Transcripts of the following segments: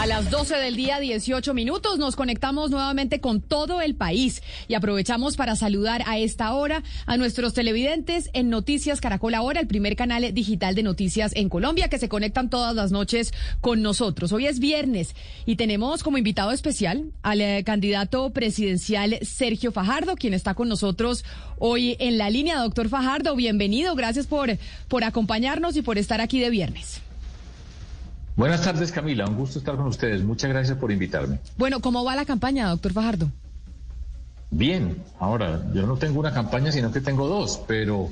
A las 12 del día, 18 minutos, nos conectamos nuevamente con todo el país y aprovechamos para saludar a esta hora a nuestros televidentes en Noticias Caracol Ahora, el primer canal digital de noticias en Colombia, que se conectan todas las noches con nosotros. Hoy es viernes y tenemos como invitado especial al eh, candidato presidencial Sergio Fajardo, quien está con nosotros hoy en la línea. Doctor Fajardo, bienvenido. Gracias por, por acompañarnos y por estar aquí de viernes. Buenas tardes, Camila. Un gusto estar con ustedes. Muchas gracias por invitarme. Bueno, ¿cómo va la campaña, doctor Fajardo? Bien. Ahora, yo no tengo una campaña, sino que tengo dos, pero,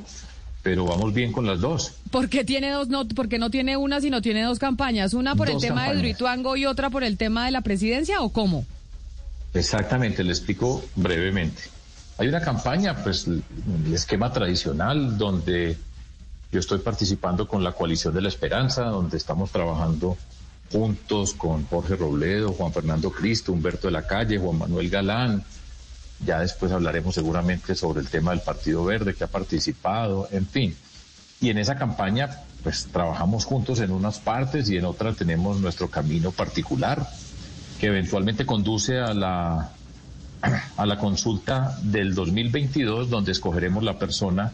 pero vamos bien con las dos. ¿Por qué tiene dos? No, porque no tiene una, sino tiene dos campañas. Una por Dos el tema de campañas. Druituango y otra por el tema de la presidencia, ¿o cómo? Exactamente, le explico brevemente. Hay una campaña, pues el esquema tradicional, donde yo estoy participando con la coalición de la esperanza, donde estamos trabajando juntos con Jorge Robledo, Juan Fernando Cristo, Humberto de la Calle, Juan Manuel Galán. Ya después hablaremos seguramente sobre el tema del Partido Verde que ha participado, en fin. Y en esa campaña, pues trabajamos juntos en unas partes y en otras tenemos nuestro camino particular que eventualmente conduce a la, a la consulta del 2022, donde escogeremos la persona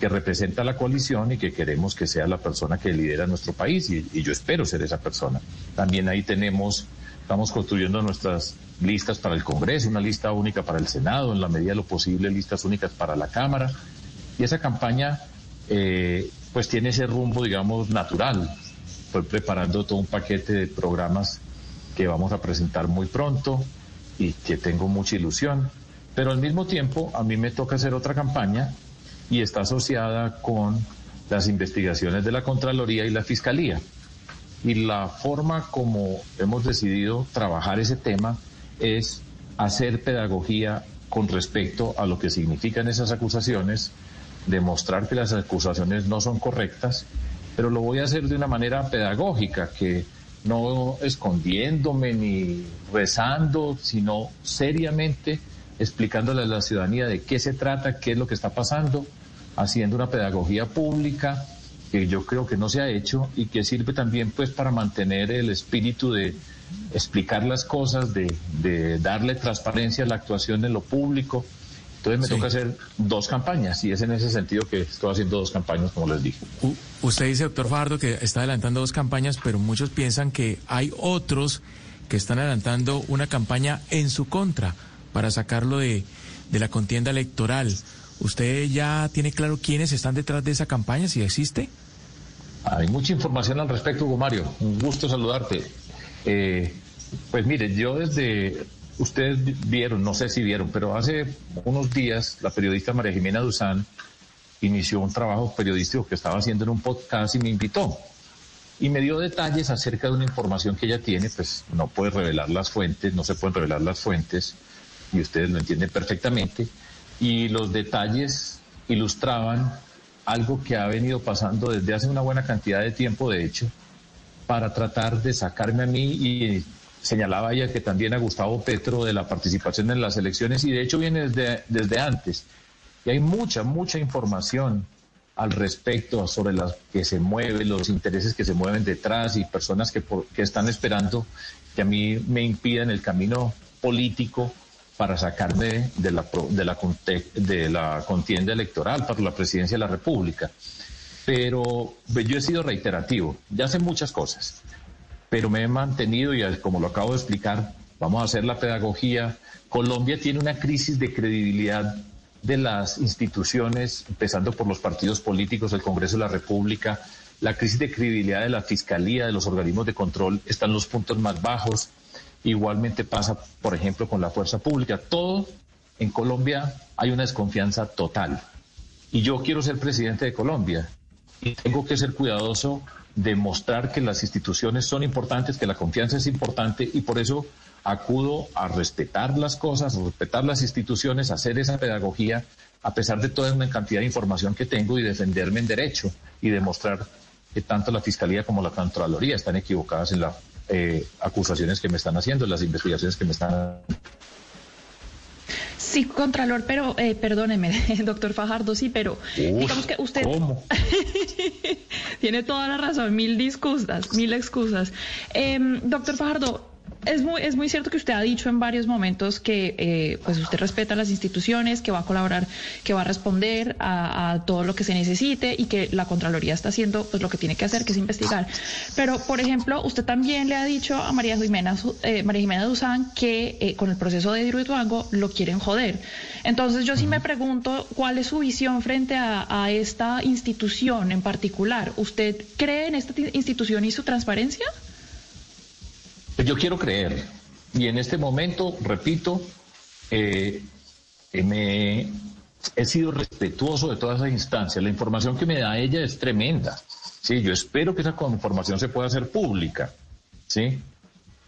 que representa la coalición y que queremos que sea la persona que lidera nuestro país, y, y yo espero ser esa persona. También ahí tenemos, estamos construyendo nuestras listas para el Congreso, una lista única para el Senado, en la medida de lo posible listas únicas para la Cámara, y esa campaña eh, pues tiene ese rumbo, digamos, natural. Estoy preparando todo un paquete de programas que vamos a presentar muy pronto y que tengo mucha ilusión. Pero al mismo tiempo a mí me toca hacer otra campaña y está asociada con las investigaciones de la Contraloría y la Fiscalía. Y la forma como hemos decidido trabajar ese tema es hacer pedagogía con respecto a lo que significan esas acusaciones, demostrar que las acusaciones no son correctas, pero lo voy a hacer de una manera pedagógica, que no escondiéndome ni rezando, sino seriamente explicándole a la ciudadanía de qué se trata, qué es lo que está pasando, haciendo una pedagogía pública que yo creo que no se ha hecho y que sirve también pues para mantener el espíritu de explicar las cosas, de, de darle transparencia a la actuación en lo público. Entonces me Sí. toca hacer dos campañas y es en ese sentido que estoy haciendo dos campañas, como les dije. U- Usted dice, doctor Fajardo, que está adelantando dos campañas, pero muchos piensan que hay otros que están adelantando una campaña en su contra para sacarlo de, de la contienda electoral. ¿Usted ya tiene claro quiénes están detrás de esa campaña, si existe? Hay mucha información al respecto, Hugo Mario. Un gusto saludarte. Eh, pues mire, yo desde, ustedes vi- vieron, no sé si vieron, pero hace unos días la periodista María Jimena Duzán inició un trabajo periodístico que estaba haciendo en un podcast y me invitó. Y me dio detalles acerca de una información que ella tiene, pues no puede revelar las fuentes, no se pueden revelar las fuentes, y ustedes lo entienden perfectamente. Y los detalles ilustraban algo que ha venido pasando desde hace una buena cantidad de tiempo, de hecho, para tratar de sacarme a mí y señalaba ella que también a Gustavo Petro de la participación en las elecciones y de hecho viene desde, desde antes. Y hay mucha, mucha información al respecto sobre las que se mueven, los intereses que se mueven detrás y personas que, por- que están esperando que a mí me impidan el camino político para sacarme de la, de la, de la contienda electoral para la presidencia de la República. Pero pues, yo he sido reiterativo, ya sé muchas cosas, pero me he mantenido y como lo acabo de explicar, vamos a hacer la pedagogía. Colombia tiene una crisis de credibilidad de las instituciones, empezando por los partidos políticos, el Congreso de la República, la crisis de credibilidad de la Fiscalía, de los organismos de control, están los puntos más bajos. Igualmente pasa, por ejemplo, con la fuerza pública. Todo en Colombia hay una desconfianza total. Y yo quiero ser presidente de Colombia y tengo que ser cuidadoso de mostrar que las instituciones son importantes, que la confianza es importante y por eso acudo a respetar las cosas, a respetar las instituciones, a hacer esa pedagogía, a pesar de toda una cantidad de información que tengo y defenderme en derecho y demostrar que tanto la Fiscalía como la Contraloría están equivocadas en las eh, acusaciones que me están haciendo, en las investigaciones que me están Sí, Contralor, pero eh, perdóneme, doctor Fajardo, sí, pero digamos que usted tiene toda la razón, mil disculpas, mil excusas. Em, doctor Fajardo, es muy, es muy cierto que usted ha dicho en varios momentos que eh, pues usted respeta las instituciones, que va a colaborar, que va a responder a, todo lo que se necesite y que la Contraloría está haciendo pues lo que tiene que hacer, que es investigar. Pero, por ejemplo, usted también le ha dicho a María Jimena, eh, María Jimena Duzán que eh, con el proceso de Hidroituango lo quieren joder. Entonces, yo sí me pregunto cuál es su visión frente a, a esta institución en particular. ¿Usted cree en esta institución y su transparencia? Yo quiero creer. Y en este momento, repito, eh, me, he sido respetuoso de todas esas instancias. La información que me da ella es tremenda. Sí, yo espero que esa información se pueda hacer pública. Sí.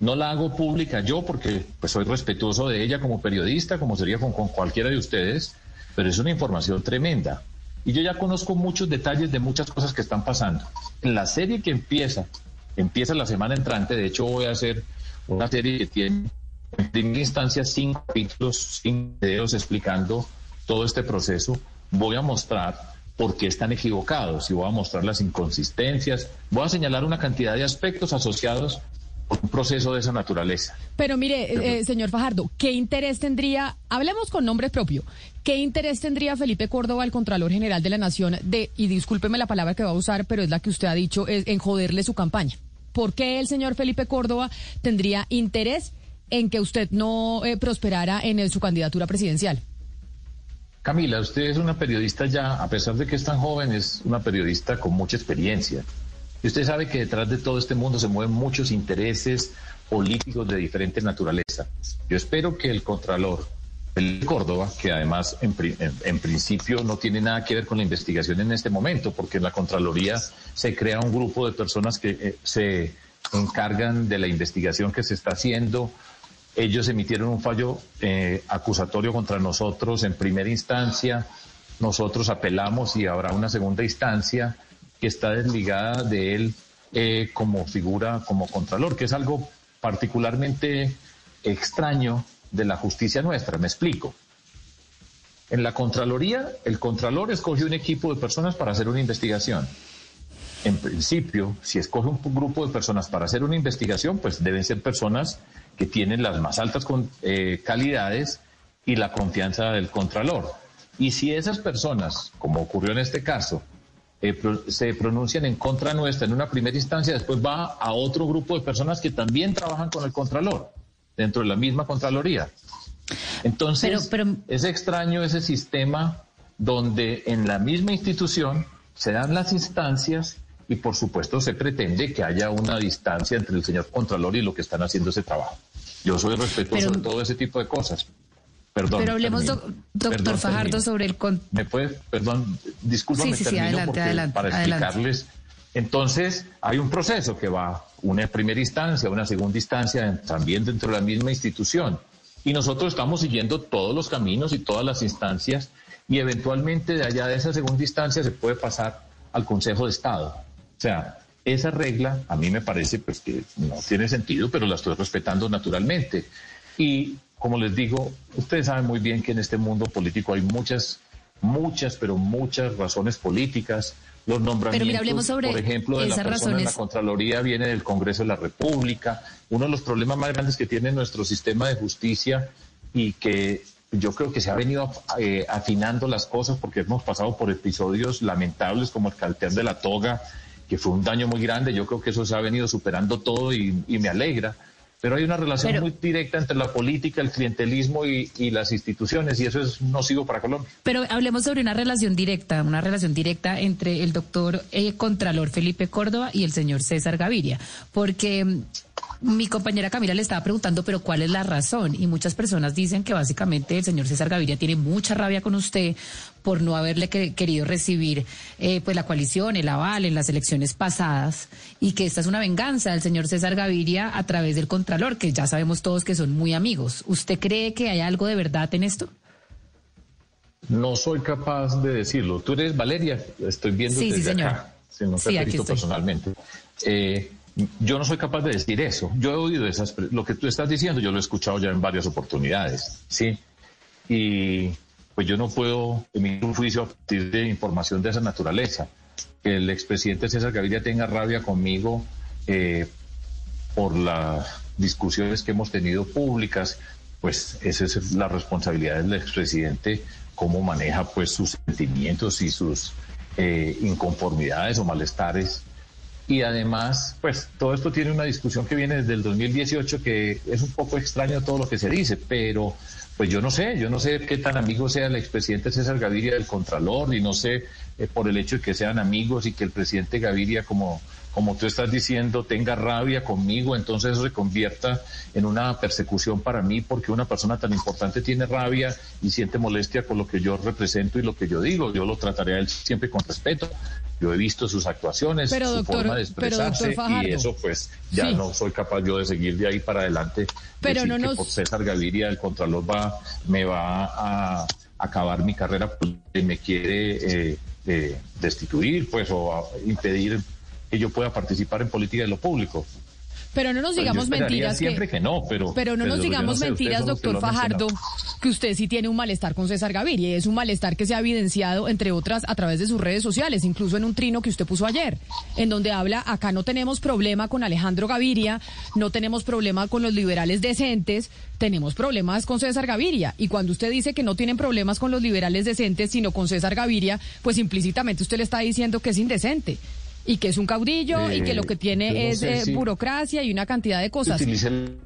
No la hago pública yo porque pues, soy respetuoso de ella como periodista, como sería con, con cualquiera de ustedes, pero es una información tremenda. Y yo ya conozco muchos detalles de muchas cosas que están pasando. En la serie que empieza Empieza la semana entrante, de hecho voy a hacer una serie que tiene en primera instancia cinco capítulos, cinco videos explicando todo este proceso. Voy a mostrar por qué están equivocados y voy a mostrar las inconsistencias. Voy a señalar una cantidad de aspectos asociados un proceso de esa naturaleza. Pero mire, eh, señor Fajardo, ¿qué interés tendría, hablemos con nombre propio, qué interés tendría Felipe Córdoba, el Contralor General de la Nación, de, y discúlpeme la palabra que va a usar, pero es la que usted ha dicho, es en joderle su campaña? ¿Por qué el señor Felipe Córdoba tendría interés en que usted no eh, prosperara en su candidatura presidencial? Camila, usted es una periodista ya, a pesar de que es tan joven, es una periodista con mucha experiencia. Y usted sabe que detrás de todo este mundo se mueven muchos intereses políticos de diferente naturaleza. Yo espero que el Contralor el Córdoba, que además en, principio no tiene nada que ver con la investigación en este momento, porque en la Contraloría se crea un grupo de personas que eh, se encargan de la investigación que se está haciendo. Ellos emitieron un fallo eh, acusatorio contra nosotros en primera instancia. Nosotros apelamos y habrá una segunda instancia que está desligada de él eh, como figura, como contralor, que es algo particularmente extraño de la justicia nuestra. Me explico. En la Contraloría, el Contralor escoge un equipo de personas para hacer una investigación. En principio, si escoge un grupo de personas para hacer una investigación, pues deben ser personas que tienen las más altas eh, calidades y la confianza del Contralor. Y si esas personas, como ocurrió en este caso, eh, se pronuncian en contra nuestra en una primera instancia, después va a otro grupo de personas que también trabajan con el Contralor dentro de la misma Contraloría. Entonces, es extraño ese sistema donde en la misma institución se dan las instancias y por supuesto se pretende que haya una distancia entre el señor Contralor y lo que están haciendo ese trabajo. Yo soy respetuoso de todo ese tipo de cosas. Perdón. Pero hablemos, doctor Fajardo, sobre el... ¿Me puede? Perdón, discúlpame, sí, sí, adelante, adelante, para explicarles entonces, hay un proceso que va una primera instancia, una segunda instancia, también dentro de la misma institución. Y nosotros estamos siguiendo todos los caminos y todas las instancias y eventualmente de allá de esa segunda instancia se puede pasar al Consejo de Estado. O sea, esa regla a mí me parece pues que no tiene sentido, pero la estoy respetando naturalmente. Y como les digo, ustedes saben muy bien que en este mundo político hay muchas, muchas, pero muchas razones políticas, los nombramientos, por ejemplo, de la persona en la Contraloría viene del Congreso de la República. Uno de los problemas más grandes que tiene nuestro sistema de justicia y que yo creo que se ha venido eh, afinando las cosas porque hemos pasado por episodios lamentables como el calter de la toga, que fue un daño muy grande. Yo creo que eso se ha venido superando todo y, me alegra. Pero hay una relación Pero- muy directa entre la política, el clientelismo y, y las instituciones, y eso es nocivo para Colombia. Pero hablemos sobre una relación directa, una relación directa entre el doctor eh, Contralor Felipe Córdoba y el señor César Gaviria, porque mm, mi compañera Camila le estaba preguntando, pero ¿cuál es la razón? Y muchas personas dicen que básicamente el señor César Gaviria tiene mucha rabia con usted por no haberle que- querido recibir eh, pues la coalición, el aval en las elecciones pasadas y que esta es una venganza del señor César Gaviria a través del Contralor, que ya sabemos todos que son muy amigos. ¿Usted cree que hay algo de verdad en esto? No soy capaz de decirlo. Tú eres Valeria, estoy viendo Sí, sí, desde señor. acá, si no te Sí, aquí estoy. personalmente. Eh, yo no soy capaz de decir eso. Yo he oído esas, lo que tú estás diciendo, yo lo he escuchado ya en varias oportunidades, ¿sí? Y pues yo no puedo emitir un juicio a partir de información de esa naturaleza. Que el expresidente César Gaviria tenga rabia conmigo eh, por las discusiones que hemos tenido públicas, pues esa es la responsabilidad del expresidente, cómo maneja pues sus sentimientos y sus eh, inconformidades o malestares. Y además, pues todo esto tiene una discusión que viene desde el 2018 que es un poco extraño todo lo que se dice, pero pues yo no sé, yo no sé qué tan amigo sea el expresidente César Gaviria del Contralor y no sé eh, por el hecho de que sean amigos y que el presidente Gaviria, como, como tú estás diciendo, tenga rabia conmigo, entonces eso se convierta en una persecución para mí porque una persona tan importante tiene rabia y siente molestia con lo que yo represento y lo que yo digo. Yo lo trataré a él siempre con respeto. Yo he visto sus actuaciones, Pero, su doctor- forma de expresarse Fajardo. y eso pues ya Sí. no soy capaz yo de seguir de ahí para adelante. Pero decir no que nos- por César Gaviria, el Contralor va, me va a acabar mi carrera y me quiere eh, eh, destituir, pues, o impedir que yo pueda participar en política de lo público. Pero no nos Pues digamos mentiras siempre que no, pero- Pero no pero nos digamos no sé, ustedes mentiras, doctor Fajardo, que usted sí tiene un malestar con César Gaviria. Y es un malestar que se ha evidenciado, entre otras, a través de sus redes sociales, incluso en un trino que usted puso ayer, en donde habla, acá no tenemos problema con Alejandro Gaviria, no tenemos problema con los liberales decentes, tenemos problemas con César Gaviria. Y cuando usted dice que no tienen problemas con los liberales decentes, sino con César Gaviria, pues implícitamente usted le está diciendo que es indecente. Y que es un caudillo y que Eh, lo que yo tiene no es sé eh, si- burocracia y una cantidad de cosas. El-.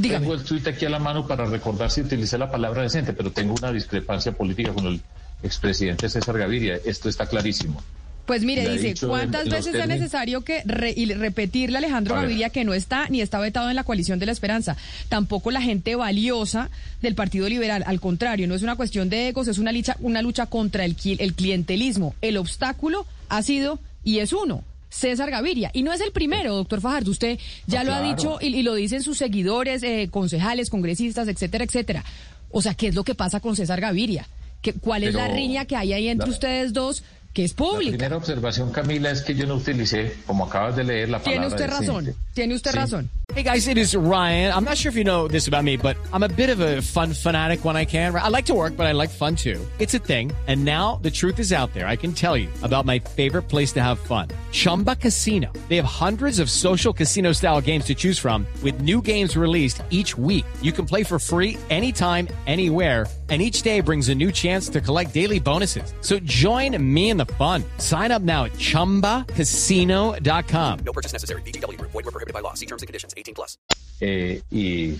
Tengo el tuit aquí a la mano para recordar si utilicé la palabra decente, pero tengo una discrepancia política con el expresidente César Gaviria. Esto está clarísimo. Pues mire, dice, ¿cuántas veces es necesario que re- y repetirle a Alejandro. Gaviria que no está ni está vetado en la coalición de la esperanza? Tampoco la gente valiosa del Partido Liberal. Al contrario, no es una cuestión de egos, es una lucha, una lucha contra el, el clientelismo. El obstáculo ha sido y es uno. César Gaviria. Y no es el primero, doctor Fajardo. Usted ya lo ha dicho y, y lo dicen sus seguidores, eh, concejales, congresistas, etcétera, etcétera. O sea, ¿qué es lo que pasa con César Gaviria? ¿Qué, ¿Cuál es la riña que hay ahí entre ustedes dos que es La primera observación, Camila, es que yo no utilicé, como acabas de leer, la Tiene palabra usted razón. decente. Tiene usted Sí. razón. Hey guys, it is Ryan. I'm not sure if you know this about me, but I'm a bit of a fun fanatic when I can. I like to work, but I like fun too. It's a thing. And now the truth is out there. I can tell you about my favorite place to have fun. Chumba Casino. They have hundreds of social casino style games to choose from with new games released each week. You can play for free anytime, anywhere. And each day brings a new chance to collect daily bonuses. So join me in the fun. Sign up now at chumbacasino.com. No purchase necessary. VGW Group. Void were prohibited by law. See terms and conditions. 18 plus. Eh, y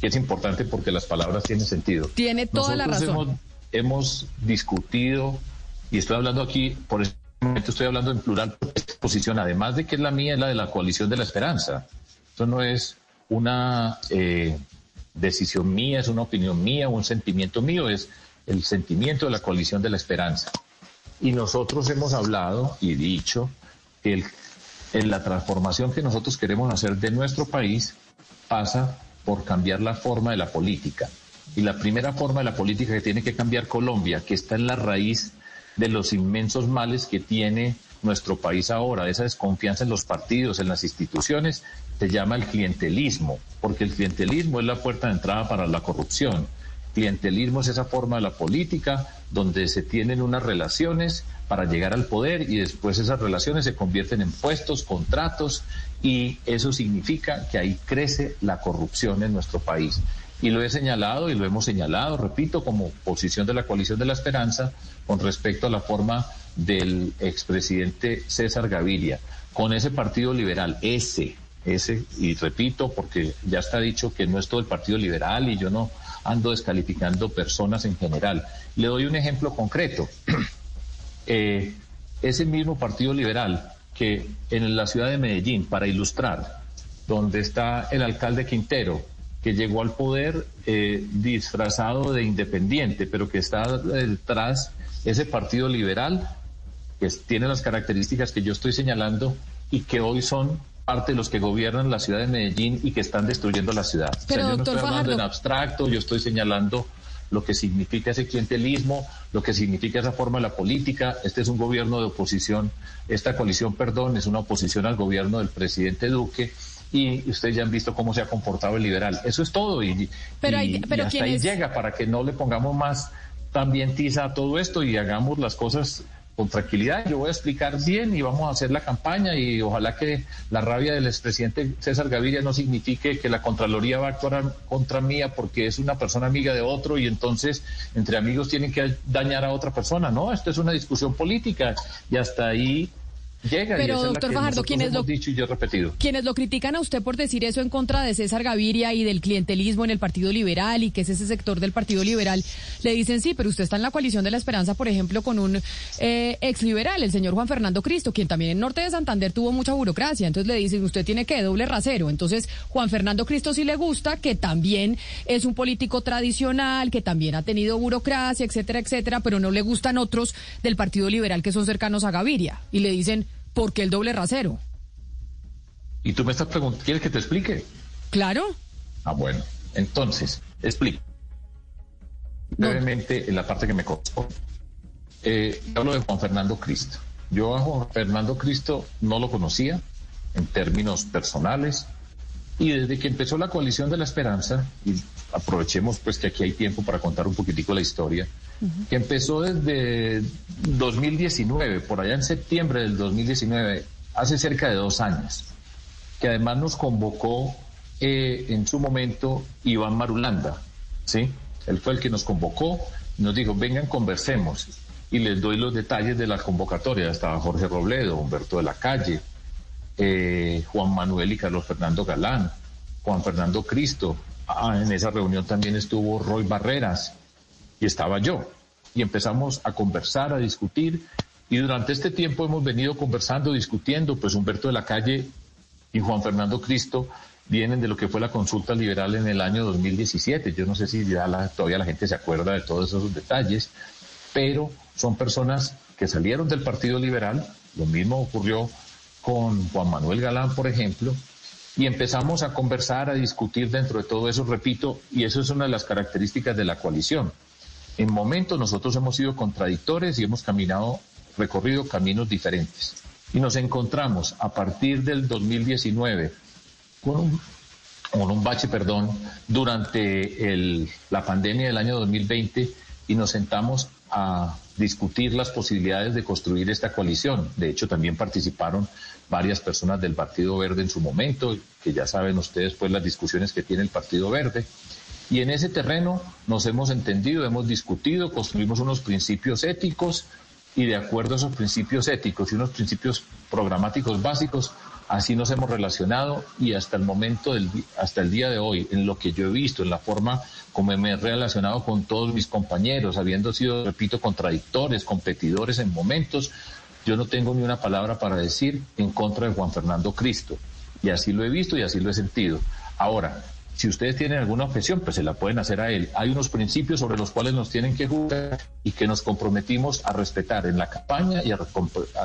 es importante porque las palabras tienen sentido. Tiene toda la Nosotros razón. Hemos, hemos discutido, y estoy hablando aquí, por este momento estoy hablando en plural, porque esta posición, además de que es la mía, es la de la coalición de la esperanza. Esto no es una eh, decisión mía, es una opinión mía, un sentimiento mío, es el sentimiento de la coalición de la esperanza. Y nosotros hemos hablado y dicho que en la transformación que nosotros queremos hacer de nuestro país pasa por cambiar la forma de la política. Y la primera forma de la política que tiene que cambiar Colombia, que está en la raíz de los inmensos males que tiene nuestro país ahora, esa desconfianza en los partidos, en las instituciones, se llama el clientelismo, porque el clientelismo es la puerta de entrada para la corrupción. Clientelismo es esa forma de la política donde se tienen unas relaciones para llegar al poder y después esas relaciones se convierten en puestos, contratos y eso significa que ahí crece la corrupción en nuestro país. Y lo he señalado y lo hemos señalado, repito, como posición de la coalición de la esperanza con respecto a la forma del expresidente César Gaviria, con ese partido liberal, ese, ese, y repito, porque ya está dicho que no es todo el Partido Liberal y yo no ando descalificando personas en general. Le doy un ejemplo concreto. Eh, ese mismo Partido Liberal que en la ciudad de Medellín, para ilustrar, donde está el alcalde Quintero, que llegó al poder eh, disfrazado de independiente, pero que está detrás ese partido liberal, que tiene las características que yo estoy señalando y que hoy son parte de los que gobiernan la ciudad de Medellín y que están destruyendo la ciudad. Pero, yo no estoy hablando Fajardo- en abstracto, yo estoy señalando lo que significa ese clientelismo, lo que significa esa forma de la política. Este es un gobierno de oposición, esta coalición, perdón, es una oposición al gobierno del presidente Duque. Y ustedes ya han visto cómo se ha comportado el liberal. Eso es todo. Y, Pero hay- y- pero y hasta ¿quién ahí es? llega para que no le pongamos más también tiza a todo esto y hagamos las cosas con tranquilidad. Yo voy a explicar bien y vamos a hacer la campaña y ojalá que la rabia del expresidente César Gaviria no signifique que la Contraloría va a actuar contra mía porque es una persona amiga de otro y entonces entre amigos tienen que dañar a otra persona. No, esto es una discusión política y hasta ahí y Pero, es la doctor que Fajardo, nosotros ¿quién es hemos lo- dicho y yo repetido. Quienes lo critican a usted por decir eso en contra de César Gaviria y del clientelismo en el Partido Liberal y que es ese sector del Partido Liberal, le dicen sí, pero usted está en la coalición de la esperanza, por ejemplo, con un eh, ex liberal, el señor Juan Fernando Cristo, quien también en Norte de Santander tuvo mucha burocracia. Entonces le dicen, usted tiene que doble rasero. Entonces, Juan Fernando Cristo sí le gusta, que también es un político tradicional, que también ha tenido burocracia, etcétera, etcétera, pero no le gustan otros del Partido Liberal que son cercanos a Gaviria. Y le dicen, ¿por qué el doble rasero? Y tú me estás preguntando, ¿quieres que te explique? Claro. Ah, bueno. Entonces, explico. No. Brevemente, en la parte que me costó. Eh, hablo de Juan Fernando Cristo. Yo a Juan Fernando Cristo no lo conocía en términos personales. Y desde que empezó la coalición de la esperanza, y aprovechemos pues que aquí hay tiempo para contar un poquitico la historia, que empezó desde 2019, por allá en septiembre del 2019, hace cerca de dos años que además nos convocó eh, en su momento Iván Marulanda, ¿sí? Él fue el que nos convocó nos dijo, vengan, conversemos. Y les doy los detalles de la convocatoria. Estaba Jorge Robledo, Humberto de la Calle, eh, Juan Manuel y Carlos Fernando Galán, Juan Fernando Cristo. Ah, en esa reunión también estuvo Roy Barreras y estaba yo. Y empezamos a conversar, a discutir. Y durante este tiempo hemos venido conversando, discutiendo, pues Humberto de la Calle y Juan Fernando Cristo vienen de lo que fue la consulta liberal en el año 2017. Yo no sé si ya la- todavía la gente se acuerda de todos esos detalles, pero son personas que salieron del Partido Liberal. Lo mismo ocurrió con Juan Manuel Galán, por ejemplo, y empezamos a conversar, a discutir dentro de todo eso, repito, y eso es una de las características de la coalición. En momentos nosotros hemos sido contradictores y hemos caminado, recorrido caminos diferentes. Y nos encontramos a partir del 2019 con un, con un bache, perdón, durante el- la pandemia del año 2020 y nos sentamos a discutir las posibilidades de construir esta coalición. De hecho, también participaron varias personas del Partido Verde en su momento, que ya saben ustedes pues las discusiones que tiene el Partido Verde. Y en ese terreno nos hemos entendido, hemos discutido, construimos unos principios éticos y de acuerdo a esos principios éticos y unos principios programáticos básicos, así nos hemos relacionado y hasta el momento, del, hasta el día de hoy, en lo que yo he visto, en la forma como me he relacionado con todos mis compañeros, habiendo sido, repito, contradictores, competidores en momentos, yo no tengo ni una palabra para decir en contra de Juan Fernando Cristo. Y así lo he visto y así lo he sentido. Ahora, si ustedes tienen alguna objeción, pues se la pueden hacer a él. Hay unos principios sobre los cuales nos tienen que jugar y que nos comprometimos a respetar en la campaña y a,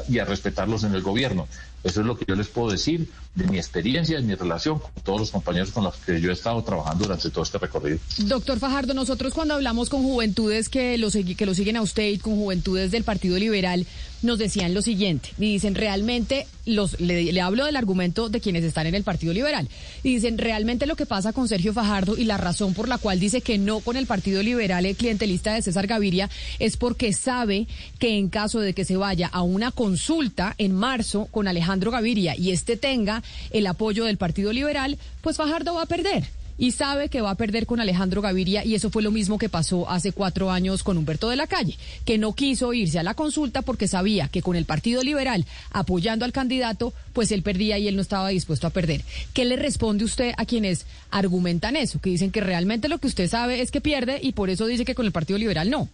y a respetarlos en el gobierno. Eso es lo que yo les puedo decir de mi experiencia, de mi relación con todos los compañeros con los que yo he estado trabajando durante todo este recorrido. Doctor Fajardo, nosotros cuando hablamos con juventudes que lo, que lo siguen a usted y con juventudes del Partido Liberal, nos decían lo siguiente, y dicen realmente, los, le, le hablo del argumento de quienes están en el Partido Liberal, y dicen realmente lo que pasa con Sergio Fajardo y la razón por la cual dice que no con el Partido Liberal, el clientelista de César Gaviria, es porque sabe que en caso de que se vaya a una consulta en marzo con Alejandro Gaviria y este tenga el apoyo del Partido Liberal, pues Fajardo va a perder. y sabe que va a perder con Alejandro Gaviria y eso fue lo mismo que pasó hace cuatro años con Humberto de la Calle, que no quiso irse a la consulta porque sabía que con el Partido Liberal apoyando al candidato, pues él perdía y él no estaba dispuesto a perder. ¿Qué le responde usted a quienes argumentan eso, que dicen que realmente lo que usted sabe es que pierde y por eso dice que con el Partido Liberal no?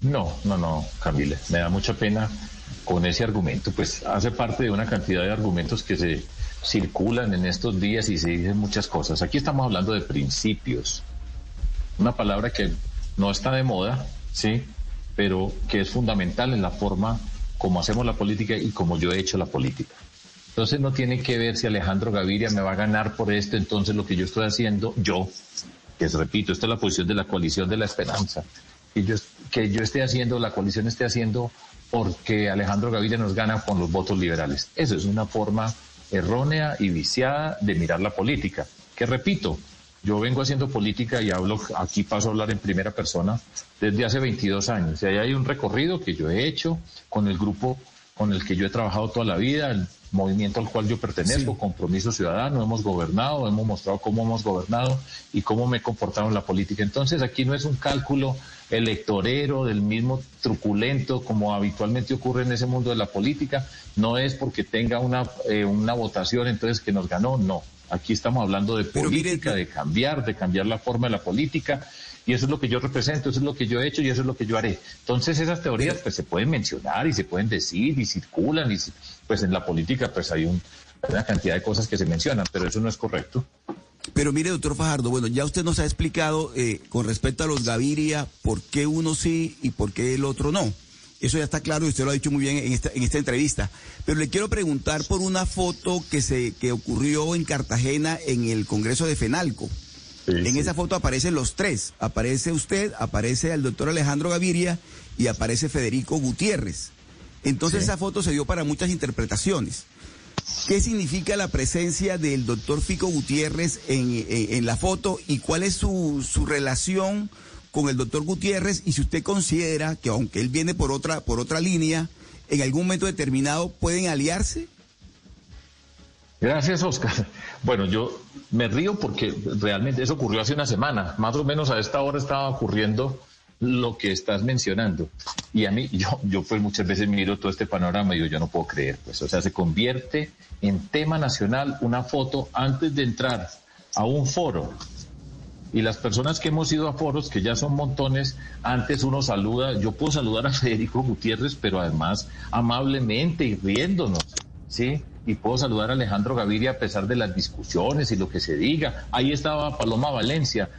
No, no, no, Camila, me da mucha pena con ese argumento, pues hace parte de una cantidad de argumentos que se circulan en estos días y se dicen muchas cosas. Aquí estamos hablando de principios, una palabra que no está de moda, sí, pero que es fundamental en la forma como hacemos la política y como yo he hecho la política. Entonces no tiene que ver si Alejandro Gaviria me va a ganar por esto, entonces lo que yo estoy haciendo, yo, que repito, esta es la posición de la coalición de la esperanza, que yo, que yo esté haciendo, la coalición esté haciendo porque Alejandro Gaviria nos gana con los votos liberales. Eso es una forma errónea y viciada de mirar la política. Que repito, yo vengo haciendo política y hablo, aquí paso a hablar en primera persona desde hace 22 años. Y ahí hay un recorrido que yo he hecho con el grupo con el que yo he trabajado toda la vida, el movimiento al cual yo pertenezco, Compromiso Ciudadano, hemos gobernado, hemos mostrado cómo hemos gobernado y cómo me he comportado en la política. Entonces aquí no es un cálculo electorero del mismo truculento como habitualmente ocurre en ese mundo de la política, no es porque tenga una, eh, una votación entonces que nos ganó, no. Aquí estamos hablando de política, de cambiar, de cambiar la forma de la política y eso es lo que yo represento, eso es lo que yo he hecho y eso es lo que yo haré. Entonces esas teorías pues se pueden mencionar y se pueden decir y circulan y pues en la política pues hay una cantidad de cosas que se mencionan, pero eso no es correcto. Pero mire, doctor Fajardo, bueno, ya usted nos ha explicado eh, con respecto a los Gaviria por qué uno sí y por qué el otro no. Eso ya está claro y usted lo ha dicho muy bien en esta, en esta entrevista. Pero le quiero preguntar por una foto que, se, que ocurrió en Cartagena en el Congreso de FENALCO en esa foto aparecen los tres. Aparece usted, aparece el doctor Alejandro Gaviria y aparece Federico Gutiérrez. Entonces esa foto se dio para muchas interpretaciones. ¿Qué significa la presencia del doctor Fico Gutiérrez en, la foto y cuál es su, su, relación con el doctor Gutiérrez? Y si usted considera que aunque él viene por otra, por otra línea, en algún momento determinado pueden aliarse. Gracias, Oscar. Bueno, yo me río porque realmente eso ocurrió hace una semana. Más o menos a esta hora estaba ocurriendo lo que estás mencionando. Y a mí, yo, yo pues muchas veces miro todo este panorama y digo, yo no puedo creer. Pues, o sea, se convierte en tema nacional una foto antes de entrar a un foro. Y las personas que hemos ido a foros, que ya son montones, antes uno saluda, yo puedo saludar a Federico Gutiérrez, pero además amablemente y riéndonos, ¿sí? y puedo saludar a Alejandro Gaviria a pesar de las discusiones y lo que se diga. Ahí estaba Paloma Valencia.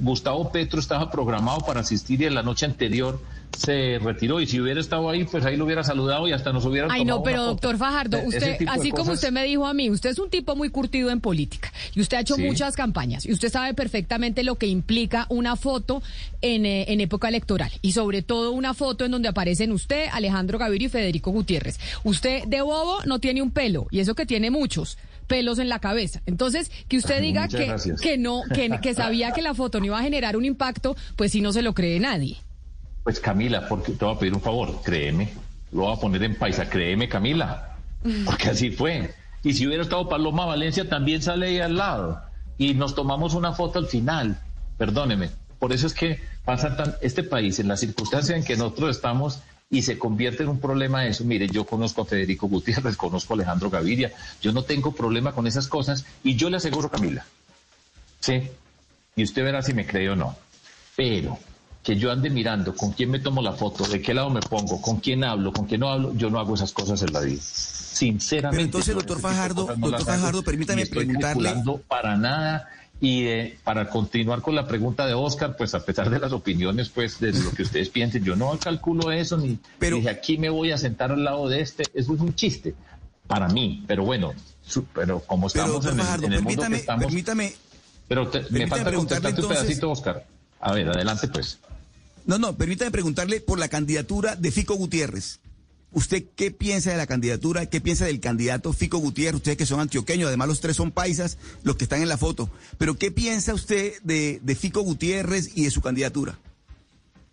Gustavo Petro estaba programado para asistir y en la noche anterior se retiró. Y si hubiera estado ahí, pues ahí lo hubiera saludado y hasta nos hubiera Ay, no, pero doctor Fajardo, usted, así como usted me dijo a mí, usted es un tipo muy curtido en política y usted ha hecho muchas campañas y usted sabe perfectamente lo que implica una foto en, eh, en época electoral y sobre todo una foto en donde aparecen usted, Alejandro Gavirio y Federico Gutiérrez. Usted de bobo no tiene un pelo y eso que tiene muchos pelos en la cabeza. Entonces, que usted diga que, que no, que, que sabía que la foto no iba a generar un impacto, pues si no se lo cree nadie. Pues Camila, porque te voy a pedir un favor, créeme, lo voy a poner en paisa, créeme Camila, porque así fue. Y si hubiera estado Paloma Valencia, también sale ahí al lado. Y nos tomamos una foto al final, perdóneme. Por eso es que pasa tan, este país, en la circunstancia en que nosotros estamos, y se convierte en un problema eso. Mire, yo conozco a Federico Gutiérrez, conozco a Alejandro Gaviria, yo no tengo problema con esas cosas, y yo le aseguro, Camila, sí, y usted verá si me cree o no. Pero que yo ande mirando con quién me tomo la foto, de qué lado me pongo, con quién hablo, con quién no hablo, yo no hago esas cosas en la vida. Sinceramente. Pero entonces, doctor Fajardo, doctor Fajardo, permítame estoy preguntarle. para nada. Y eh, para continuar con la pregunta de Oscar, pues a pesar de las opiniones, pues de lo que ustedes piensen, yo no calculo eso, ni pero, dije aquí me voy a sentar al lado de este. Eso es un chiste para mí, pero bueno, pero como estamos en, el, mundo que estamos. Permítame, pero me falta contestarte un pedacito, Oscar. A ver, adelante pues. No, no, permítame preguntarle por la candidatura de Fico Gutiérrez. ¿Usted qué piensa de la candidatura? ¿Qué piensa del candidato Fico Gutiérrez? Ustedes que son antioqueños, además los tres son paisas, los que están en la foto. Pero ¿qué piensa usted de, Fico Gutiérrez y de su candidatura?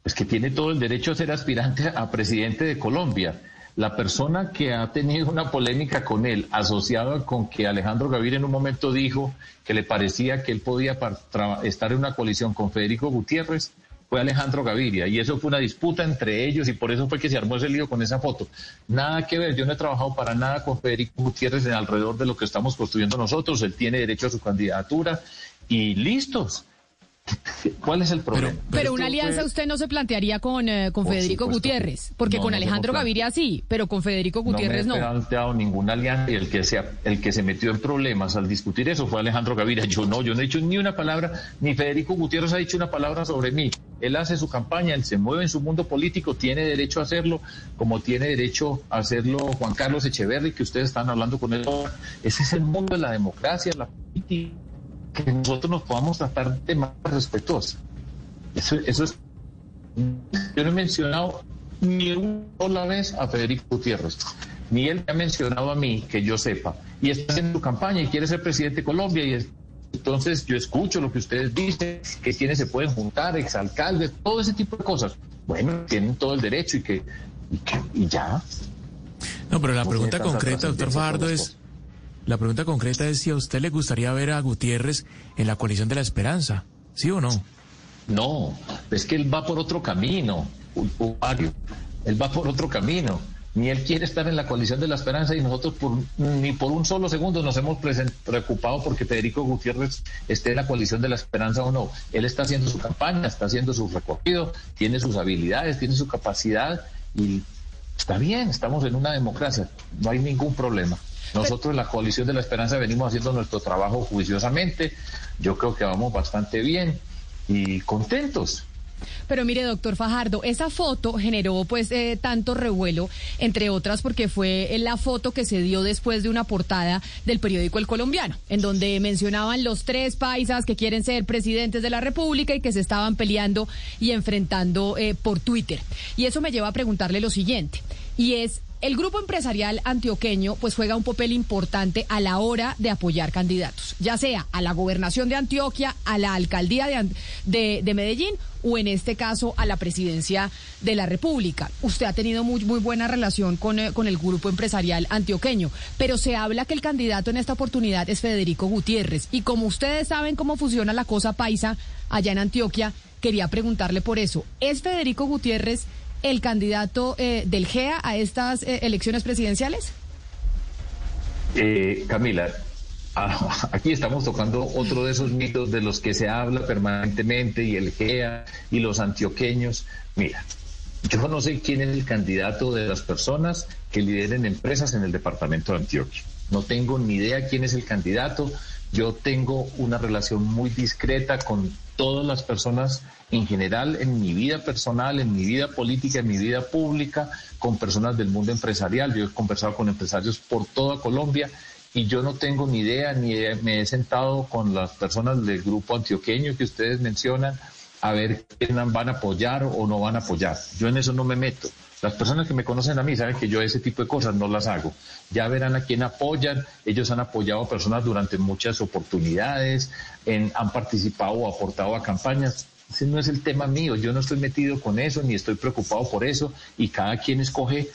Pues que tiene todo el derecho a ser aspirante a presidente de Colombia. la persona que ha tenido una polémica con él, asociada con que Alejandro Gaviria en un momento dijo que le parecía que él podía estar en una coalición con Federico Gutiérrez, fue Alejandro Gaviria. Y eso fue una disputa entre ellos y por eso fue que se armó ese lío con esa foto. Nada que ver, yo no he trabajado para nada con Federico Gutiérrez en alrededor de lo que estamos construyendo nosotros. Él tiene derecho a su candidatura y listos. ¿Cuál es el problema? Pero, una alianza usted no se plantearía con, eh, con Federico Gutiérrez, porque con Alejandro Gaviria sí, pero con Federico Gutiérrez no. No me he planteado ninguna alianza y el que, se, el que se metió en problemas al discutir eso fue Alejandro Gaviria. Yo no, yo no he dicho ni una palabra, ni Federico Gutiérrez ha dicho una palabra sobre mí. Él hace su campaña, él se mueve en su mundo político, tiene derecho a hacerlo, como tiene derecho a hacerlo Juan Carlos Echeverri, que ustedes están hablando con él. Ese es el mundo de la democracia, la política que nosotros nos podamos tratar de más respetuosos. Eso, eso es. Yo no he mencionado ni una sola vez a Federico Gutiérrez, ni él me ha mencionado a mí, que yo sepa, y está haciendo campaña y quiere ser presidente de Colombia y entonces yo escucho lo que ustedes dicen, que quienes se pueden juntar, exalcaldes, todo ese tipo de cosas. Bueno, tienen todo el derecho y que, y, ya. No, pero la pregunta concreta, doctor Fajardo, es la pregunta concreta es si a usted le gustaría ver a Gutiérrez en la coalición de la esperanza, ¿sí o no? No, es que él va por otro camino, Mario. Él va por otro camino. Ni él quiere estar en la coalición de la esperanza y nosotros por, ni por un solo segundo nos hemos preocupado porque Federico Gutiérrez esté en la coalición de la esperanza o no. Él está haciendo su campaña, está haciendo su recorrido, tiene sus habilidades, tiene su capacidad y está bien, estamos en una democracia, no hay ningún problema. Nosotros la coalición de la esperanza venimos haciendo nuestro trabajo juiciosamente. Yo creo que vamos bastante bien y contentos. Pero mire, doctor Fajardo, esa foto generó pues eh, tanto revuelo, entre otras porque fue la foto que se dio después de una portada del periódico El Colombiano, en donde mencionaban los tres paisas que quieren ser presidentes de la República y que se estaban peleando y enfrentando eh, por Twitter. Y eso me lleva a preguntarle lo siguiente, y es el grupo empresarial antioqueño pues juega un papel importante a la hora de apoyar candidatos, ya sea a la gobernación de Antioquia, a la alcaldía de, de, Medellín o en este caso a la presidencia de la República. Usted ha tenido muy, muy buena relación con, eh, con el grupo empresarial antioqueño, pero se habla que el candidato en esta oportunidad es Federico Gutiérrez. Y como ustedes saben cómo funciona la cosa paisa allá en Antioquia, quería preguntarle por eso. ¿Es Federico Gutiérrez el candidato eh, del GEA a estas eh, elecciones presidenciales? Eh, Camila, ah, aquí estamos tocando otro de esos mitos de los que se habla permanentemente y el GEA y los antioqueños. Mira, yo no sé quién es el candidato de las personas que lideren empresas en el departamento de Antioquia. No tengo ni idea quién es el candidato. Yo tengo una relación muy discreta con todas las personas en general en mi vida personal, en mi vida política, en mi vida pública, con personas del mundo empresarial. Yo he conversado con empresarios por toda Colombia y yo no tengo ni idea, ni me he sentado con las personas del grupo antioqueño que ustedes mencionan a ver quién van a apoyar o no van a apoyar. Yo en eso no me meto. Las personas que me conocen a mí saben que yo ese tipo de cosas no las hago. Ya verán a quién apoyan. Ellos han apoyado a personas durante muchas oportunidades, han participado o aportado a campañas. Ese no es el tema mío. Yo no estoy metido con eso ni estoy preocupado por eso y cada quien escoge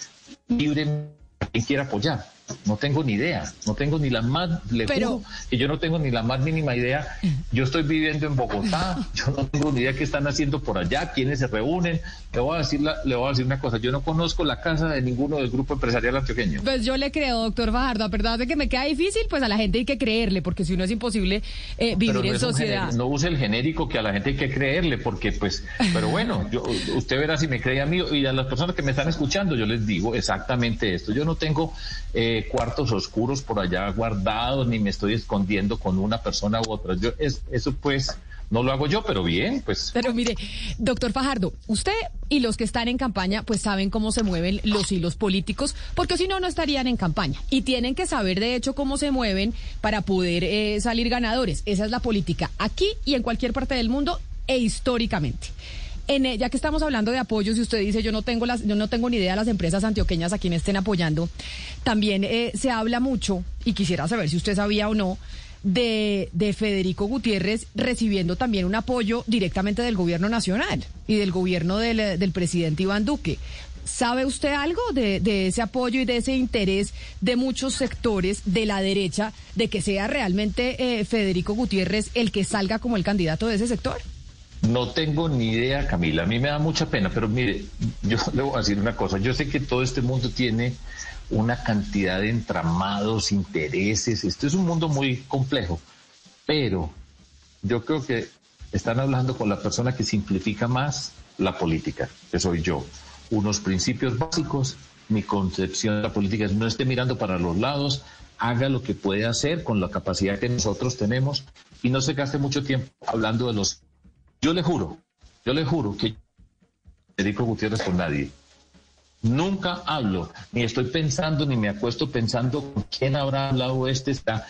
libremente a quien quiera apoyar. No tengo ni idea, no tengo ni la más, le Pero... que yo no tengo ni la más mínima idea. Yo estoy viviendo en Bogotá, yo no tengo ni idea qué están haciendo por allá, quiénes se reúnen. Le voy a decir, le voy a decir una cosa, yo no conozco la casa de ninguno del grupo empresarial antioqueño. Pues yo le creo, doctor Fajardo, a verdad de que me queda difícil, pues a la gente hay que creerle, porque si no es imposible eh, vivir en sociedad. No use el genérico que a la gente hay que creerle, porque pues, pero bueno, yo, usted verá si me cree a mí y a las personas que me están escuchando, yo les digo exactamente esto. Yo no tengo... Eh, cuartos oscuros por allá guardados, ni me estoy escondiendo con una persona u otra. Yo, es, eso pues no lo hago yo, pero bien, pues. Pero mire, doctor Fajardo, usted y los que están en campaña, pues saben cómo se mueven los hilos políticos, porque si no, no estarían en campaña. Y tienen que saber, de hecho, cómo se mueven para poder eh, salir ganadores. Esa es la política, aquí y en cualquier parte del mundo e históricamente. En, eh, ya que estamos hablando de apoyos y usted dice yo no tengo las, yo no tengo ni idea de las empresas antioqueñas a quienes estén apoyando, también eh, se habla mucho y quisiera saber si usted sabía o no de, de, Federico Gutiérrez recibiendo también un apoyo directamente del gobierno nacional y del gobierno del, del, presidente Iván Duque ¿Sabe usted algo de, de, ese apoyo y de ese interés de muchos sectores de la derecha de que sea realmente eh, Federico Gutiérrez el que salga como el candidato de ese sector? No tengo ni idea, Camila. A mí me da mucha pena, pero mire, yo le voy a decir una cosa. Yo sé que todo este mundo tiene una cantidad de entramados, intereses. Esto es un mundo muy complejo, pero yo creo que están hablando con la persona que simplifica más la política, que soy yo. Unos principios básicos, mi concepción de la política es no esté mirando para los lados, haga lo que puede hacer con la capacidad que nosotros tenemos y no se gaste mucho tiempo hablando de los... Yo le juro, yo le juro que Federico Gutiérrez con nadie. Nunca hablo, ni estoy pensando, ni me acuesto pensando con quién habrá hablado este, está.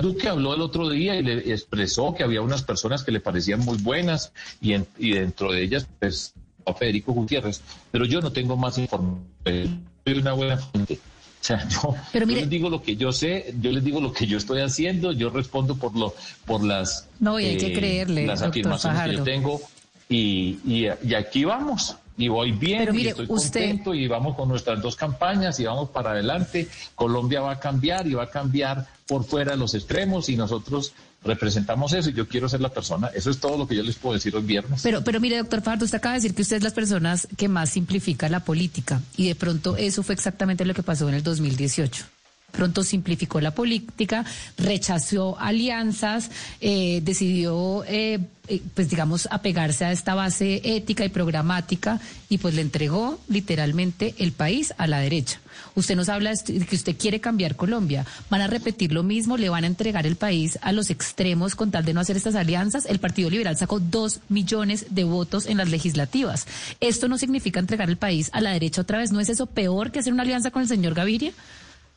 Duque habló el otro día y le expresó que había unas personas que le parecían muy buenas y, en, y dentro de ellas, pues, a Federico Gutiérrez. Pero yo no tengo más información. Soy una buena gente. Sea, yo, Pero mire, yo les digo lo que yo sé, yo les digo lo que yo estoy haciendo, yo respondo por lo, por las, No, y hay que creerle, las afirmaciones que yo Fajardo. tengo y, y, y aquí vamos. Y voy bien, Pero y estoy usted- contento y vamos con nuestras dos campañas y vamos para adelante. Colombia va a cambiar y va a cambiar por fuera de los extremos y nosotros representamos eso y yo quiero ser la persona. Eso es todo lo que yo les puedo decir hoy viernes. Pero, pero mire, doctor Fajardo, usted acaba de decir que usted es las personas que más simplifica la política y de pronto eso fue exactamente lo que pasó en el 2018. Pronto simplificó la política, rechazó alianzas, eh, decidió, eh, eh, pues digamos, apegarse a esta base ética y programática y pues le entregó literalmente el país a la derecha. Usted nos habla de que usted quiere cambiar Colombia. ¿Van a repetir lo mismo? ¿Le van a entregar el país a los extremos con tal de no hacer estas alianzas? El Partido Liberal sacó dos millones de votos en las legislativas. ¿Esto no significa entregar el país a la derecha otra vez? ¿No es eso peor que hacer una alianza con el señor Gaviria?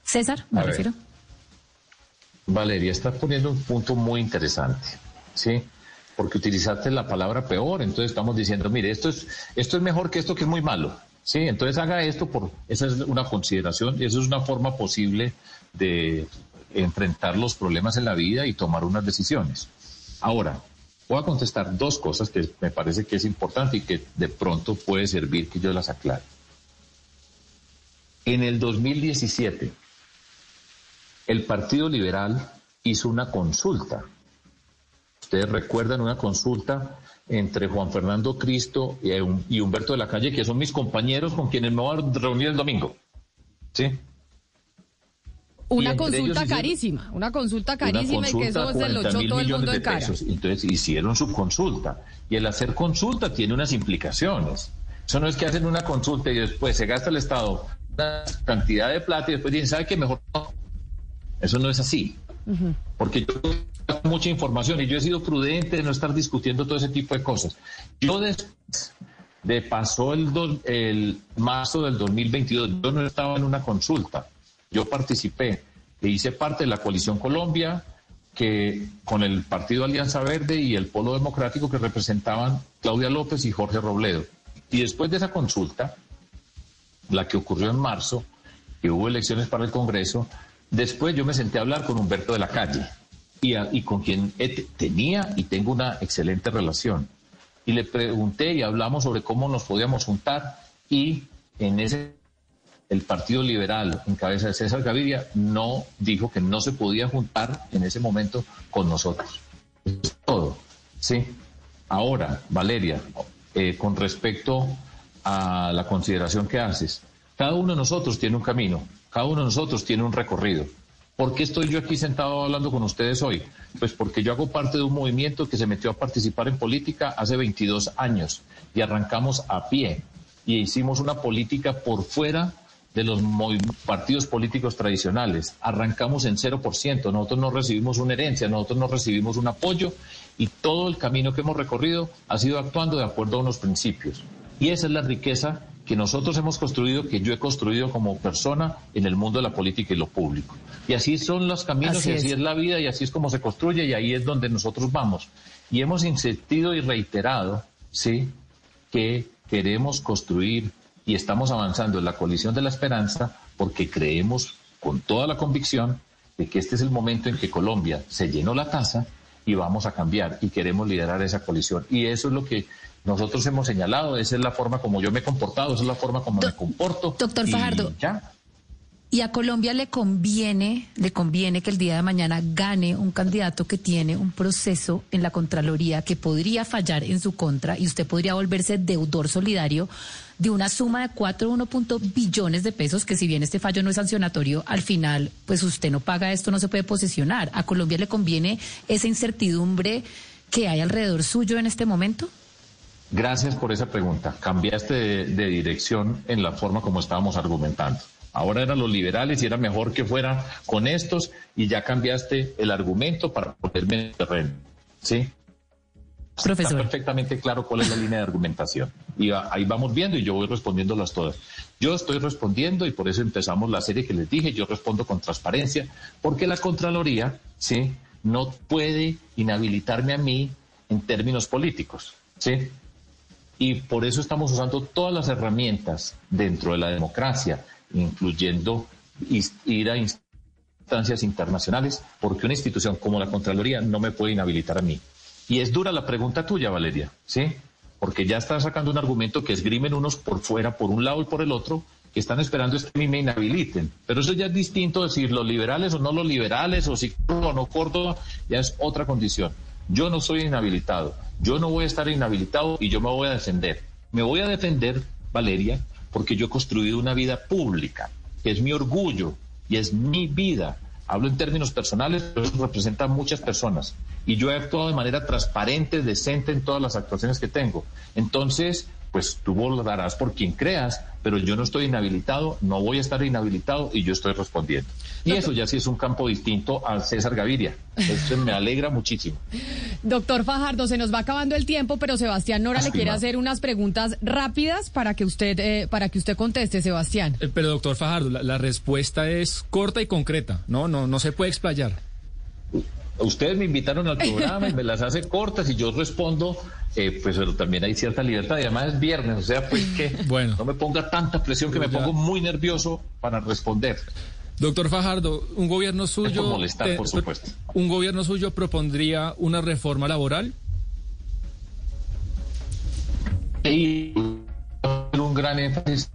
César, me A ver. refiero. Valeria, estás poniendo un punto muy interesante, ¿sí? Porque utilizaste la palabra peor, entonces estamos diciendo, mire, esto es, esto es mejor que esto que es muy malo, ¿sí? Entonces haga esto por, esa es una consideración, y eso es una forma posible de enfrentar los problemas en la vida y tomar unas decisiones. Ahora, voy a contestar dos cosas que me parece que es importante y que de pronto puede servir que yo las aclare. En el 2017, el Partido Liberal hizo una consulta. Ustedes recuerdan una consulta entre Juan Fernando Cristo y Hum- y Humberto de la Calle, que son mis compañeros con quienes me voy a reunir el domingo. ¿Sí? Una consulta hicieron- carísima, una consulta Una carísima y que eso consulta, se lo 40 echó todo el mundo de en cara. pesos. Entonces hicieron su consulta. Y el hacer consulta tiene unas implicaciones. Eso no es que hacen una consulta y después se gasta el Estado una cantidad de plata y después dicen, ¿sabe qué? Mejor no. Eso no es así. Porque yo tengo mucha información y yo he sido prudente de no estar discutiendo todo ese tipo de cosas. Yo después de pasó el, dos- el marzo del 2022, yo no estaba en una consulta, yo participé e hice parte de la coalición Colombia, que con el Partido Alianza Verde y el Polo Democrático que representaban Claudia López y Jorge Robledo. Y después de esa consulta, la que ocurrió en marzo, que hubo elecciones para el Congreso, después yo me senté a hablar con Humberto de la Calle y, con quien tenía y tengo una excelente relación. Y le pregunté y hablamos sobre cómo nos podíamos juntar y en ese el Partido Liberal en cabeza de César Gaviria no dijo que no se podía juntar en ese momento con nosotros. Es todo. Sí. Ahora, Valeria, eh, con respecto a la consideración que haces, cada uno de nosotros tiene un camino, cada uno de nosotros tiene un recorrido. ¿Por qué estoy yo aquí sentado hablando con ustedes hoy? Pues porque yo hago parte de un movimiento que se metió a participar en política hace 22 años y arrancamos a pie y hicimos una política por fuera de los partidos políticos tradicionales. Arrancamos en 0%, nosotros no recibimos una herencia, nosotros no recibimos un apoyo y todo el camino que hemos recorrido ha sido actuando de acuerdo a unos principios. Y esa es la riqueza que nosotros hemos construido, que yo he construido como persona en el mundo de la política y lo público. Y así son los caminos Así y así es. es la vida y así es como se construye y ahí es donde nosotros vamos. Y hemos insistido y reiterado, sí, que queremos construir y estamos avanzando en la coalición de la esperanza porque creemos con toda la convicción de que este es el momento en que Colombia se llenó la taza y vamos a cambiar y queremos liderar esa coalición. Y eso es lo que nosotros hemos señalado, esa es la forma como yo me he comportado, esa es la forma como me comporto. Doctor y Fajardo. Ya. Y a Colombia le conviene, le conviene que el día de mañana gane un candidato que tiene un proceso en la Contraloría que podría fallar en su contra y usted podría volverse deudor solidario de una suma de 4,1 billones de pesos que si bien este fallo no es sancionatorio, al final pues usted no paga esto, no se puede posesionar. ¿A Colombia le conviene esa incertidumbre que hay alrededor suyo en este momento? Gracias por esa pregunta. Cambiaste de, de dirección en la forma como estábamos argumentando. Ahora eran los liberales y era mejor que fuera con estos y ya cambiaste el argumento para ponerme en el terreno. ¿Sí? Profesor. Está perfectamente claro cuál es la línea de argumentación. Y ahí vamos viendo y yo voy respondiéndolas todas. Yo estoy respondiendo y por eso empezamos la serie que les dije. Yo respondo con transparencia porque la Contraloría, ¿sí? No puede inhabilitarme a mí en términos políticos, ¿sí? Y por eso estamos usando todas las herramientas dentro de la democracia, incluyendo ir a instancias internacionales, porque una institución como la Contraloría no me puede inhabilitar a mí. Y es dura la pregunta tuya, Valeria, ¿sí? Porque ya están sacando un argumento que esgrimen unos por fuera, por un lado y por el otro, que están esperando es que a me inhabiliten. Pero eso ya es distinto decir los liberales o no los liberales, o si o no Córdoba, ya es otra condición. Yo no soy inhabilitado, yo no voy a estar inhabilitado y yo me voy a defender. Me voy a defender, Valeria, porque yo he construido una vida pública, que es mi orgullo y es mi vida. Hablo en términos personales, pero eso representa a muchas personas. Y yo he actuado de manera transparente, decente en todas las actuaciones que tengo. Entonces, pues tú volarás por quien creas, pero yo no estoy inhabilitado, no voy a estar inhabilitado y yo estoy respondiendo. Y eso ya sí es un campo distinto al César Gaviria. Eso me alegra muchísimo. Doctor Fajardo, se nos va acabando el tiempo, pero Sebastián Nora le quiere hacer unas preguntas rápidas para que usted eh, para que usted conteste, Sebastián. Eh, Pero doctor Fajardo, la, la respuesta es corta y concreta, ¿no? No, no se puede explayar. Ustedes me invitaron al programa y me las hace cortas y yo respondo, eh, pues pero también hay cierta libertad y además es viernes, o sea, pues que Bueno. no me ponga tanta presión que me Ya. pongo muy nervioso para responder. Doctor Fajardo, un gobierno suyo, molestar, por supuesto. un gobierno suyo propondría una reforma laboral. Y un gran énfasis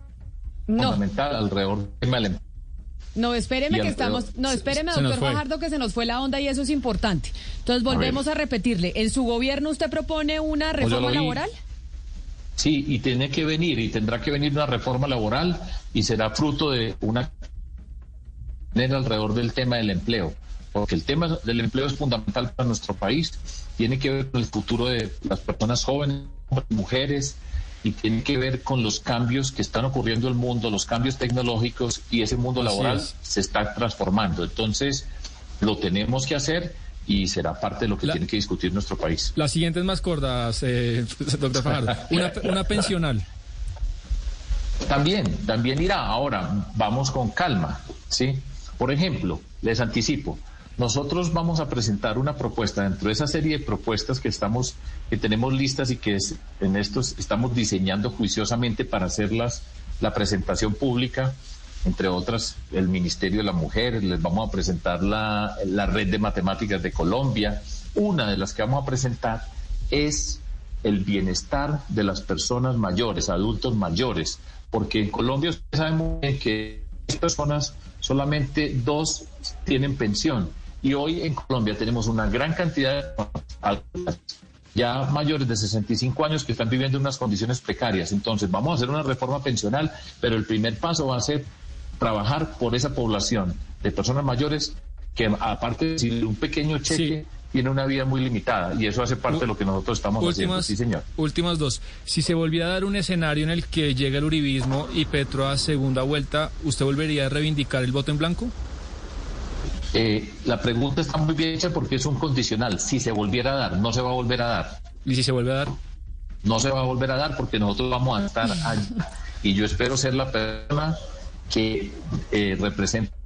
No, fundamental alrededor del tema del empleo. No, espéreme que estamos, no, espéreme, doctor. Fajardo, que se nos fue la onda y eso es importante. Entonces volvemos a, repetirle, ¿en su gobierno usted propone una ya reforma laboral? Sí, y tiene que venir, y tendrá que venir una reforma laboral y será fruto de una alrededor del tema del empleo, porque el tema del empleo es fundamental para nuestro país, tiene que ver con el futuro de las personas jóvenes, mujeres, y tiene que ver con los cambios que están ocurriendo en el mundo, los cambios tecnológicos, y ese mundo laboral es. se está transformando. Entonces, lo tenemos que hacer y será parte de lo que La- tiene que discutir nuestro país. Las siguientes más cortas, eh, doctor Fajardo. Una, una pensional. También, también irá. Ahora, vamos con calma, ¿sí? Por ejemplo, les anticipo, nosotros vamos a presentar una propuesta dentro de esa serie de propuestas que estamos, que tenemos listas y que en estos estamos diseñando juiciosamente para hacerlas la presentación pública, entre otras el Ministerio de la Mujer, les vamos a presentar la, la Red de Matemáticas de Colombia. Una de las que vamos a presentar es el bienestar de las personas mayores, adultos mayores, porque en Colombia ustedes saben que personas solamente dos tienen pensión y hoy en Colombia tenemos una gran cantidad de ya mayores de 65 años que están viviendo en unas condiciones precarias. Entonces vamos a hacer una reforma pensional, pero el primer paso va a ser trabajar por esa población de personas mayores que aparte de recibir un pequeño cheque, Sí. tiene una vida muy limitada y eso hace parte de lo que nosotros estamos haciendo. Últimas, Sí, señor. últimas dos. Si se volviera a dar un escenario en el que llega el uribismo y Petro a segunda vuelta, ¿usted volvería a reivindicar el voto en blanco? Eh, la pregunta está muy bien hecha porque es un condicional. Si se volviera a dar, no se va a volver a dar. Y si se vuelve a dar, No se va a volver a dar porque nosotros vamos a estar allí. Y yo espero ser la persona que eh, represente.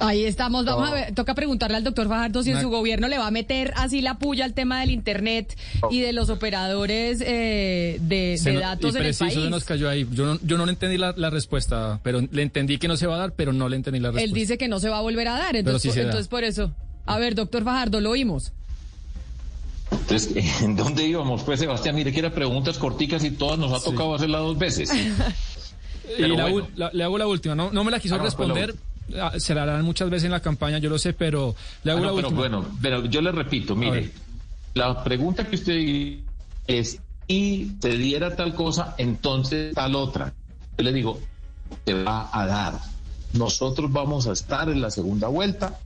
Ahí estamos, vamos No. a ver, toca preguntarle al doctor Fajardo si en su gobierno le va a meter así la puya al tema del internet y de los operadores eh, de, de no- datos y en el preciso país. se nos cayó ahí. Yo no, yo no le entendí la, la respuesta, pero le entendí que no se va a dar, pero no le entendí la respuesta. Él dice que no se va a volver a dar, entonces, sí por, entonces por eso. A ver, doctor Fajardo, lo oímos. Entonces, ¿en dónde íbamos? Pues, Sebastián, mire que eran preguntas corticas y todas nos ha tocado hacerlas dos veces. y la, bueno. la, le hago la última, no, no me la quiso ah, responder. Pero... Ah, se la harán muchas veces en la campaña, yo lo sé, pero le hago ah, no, la pero última. Bueno, pero yo le repito, mire, la pregunta que usted es, y se diera tal cosa, entonces tal otra. Yo le digo, te va a dar. Nosotros vamos a estar en la segunda vuelta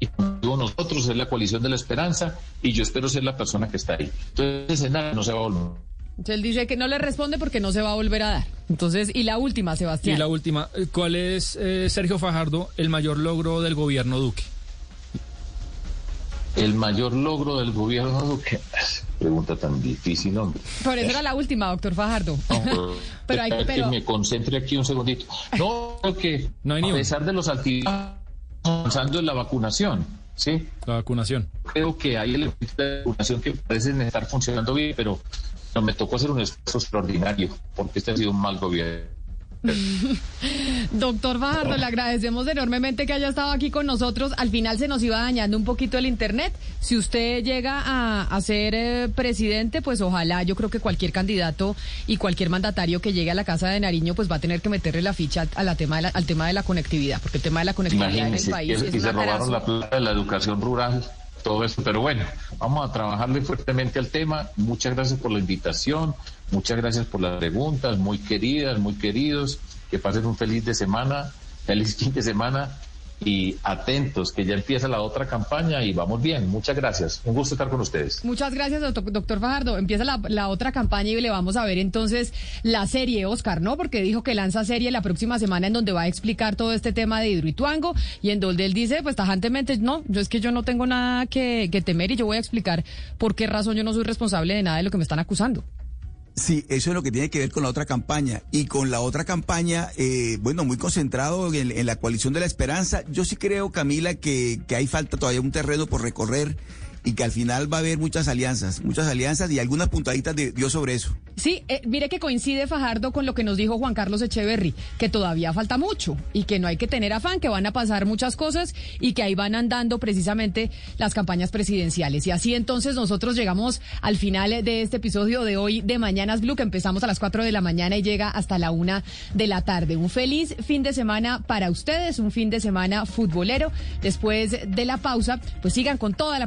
y digo nosotros es la coalición de la esperanza y yo espero ser la persona que está ahí. Entonces, en nada no se va a volver. Entonces él dice que no le responde porque no se va a volver a dar. Entonces, y la última, Sebastián. Y la última, ¿cuál es, eh, Sergio Fajardo, el mayor logro del gobierno Duque? El mayor logro del gobierno Duque. Pregunta tan difícil, hombre. Por eso era la última, doctor Fajardo. No, pero, hay, pero... que me concentre aquí un segundito. No, creo que no hay a pesar de los altibajos avanzando en la vacunación, ¿sí? La vacunación. Creo que hay elementos de vacunación que parecen estar funcionando bien, pero no, me tocó hacer un esfuerzo extraordinario porque este ha sido un mal gobierno. Doctor Fajardo, le agradecemos enormemente que haya estado aquí con nosotros. Al final se nos iba dañando un poquito el internet. Si usted llega a, ser eh, presidente, pues ojalá, yo creo que cualquier candidato y cualquier mandatario que llegue a la Casa de Nariño, pues va a tener que meterle la ficha a la tema de la, al tema de la conectividad, porque el tema de la conectividad en el país y se robaron la plata de la educación rural todo eso. Pero bueno, vamos a trabajarle fuertemente al tema. Muchas gracias por la invitación, muchas gracias por las preguntas, muy queridas, muy queridos. Que pasen un feliz de semana, feliz fin de semana y atentos, que ya empieza la otra campaña y vamos bien. Muchas gracias. Un gusto estar con ustedes. Muchas gracias, doctor, Fajardo. Empieza la, la, otra campaña y le vamos a ver entonces la serie, Oscar, ¿no? Porque dijo que lanza serie la próxima semana en donde va a explicar todo este tema de Hidroituango y en donde él dice, pues tajantemente, no, yo es que yo no tengo nada que, que temer y yo voy a explicar por qué razón yo no soy responsable de nada de lo que me están acusando. Sí, eso es lo que tiene que ver con la otra campaña. Y con la otra campaña, eh, bueno, muy concentrado en, en, la coalición de la esperanza. Yo sí creo, Camila, que, que hay falta todavía un terreno por recorrer y que al final va a haber muchas alianzas, muchas alianzas y algunas puntaditas de Dios sobre eso. Sí, eh, mire que coincide Fajardo con lo que nos dijo Juan Carlos Echeverry, que todavía falta mucho y que no hay que tener afán, que van a pasar muchas cosas y que ahí van andando precisamente las campañas presidenciales. Y así entonces nosotros llegamos al final de este episodio de hoy de Mañanas Blue, que empezamos a las 4 de la mañana y llega hasta la 1 de la tarde. Un feliz fin de semana para ustedes, un fin de semana futbolero. Después de la pausa, pues sigan con toda la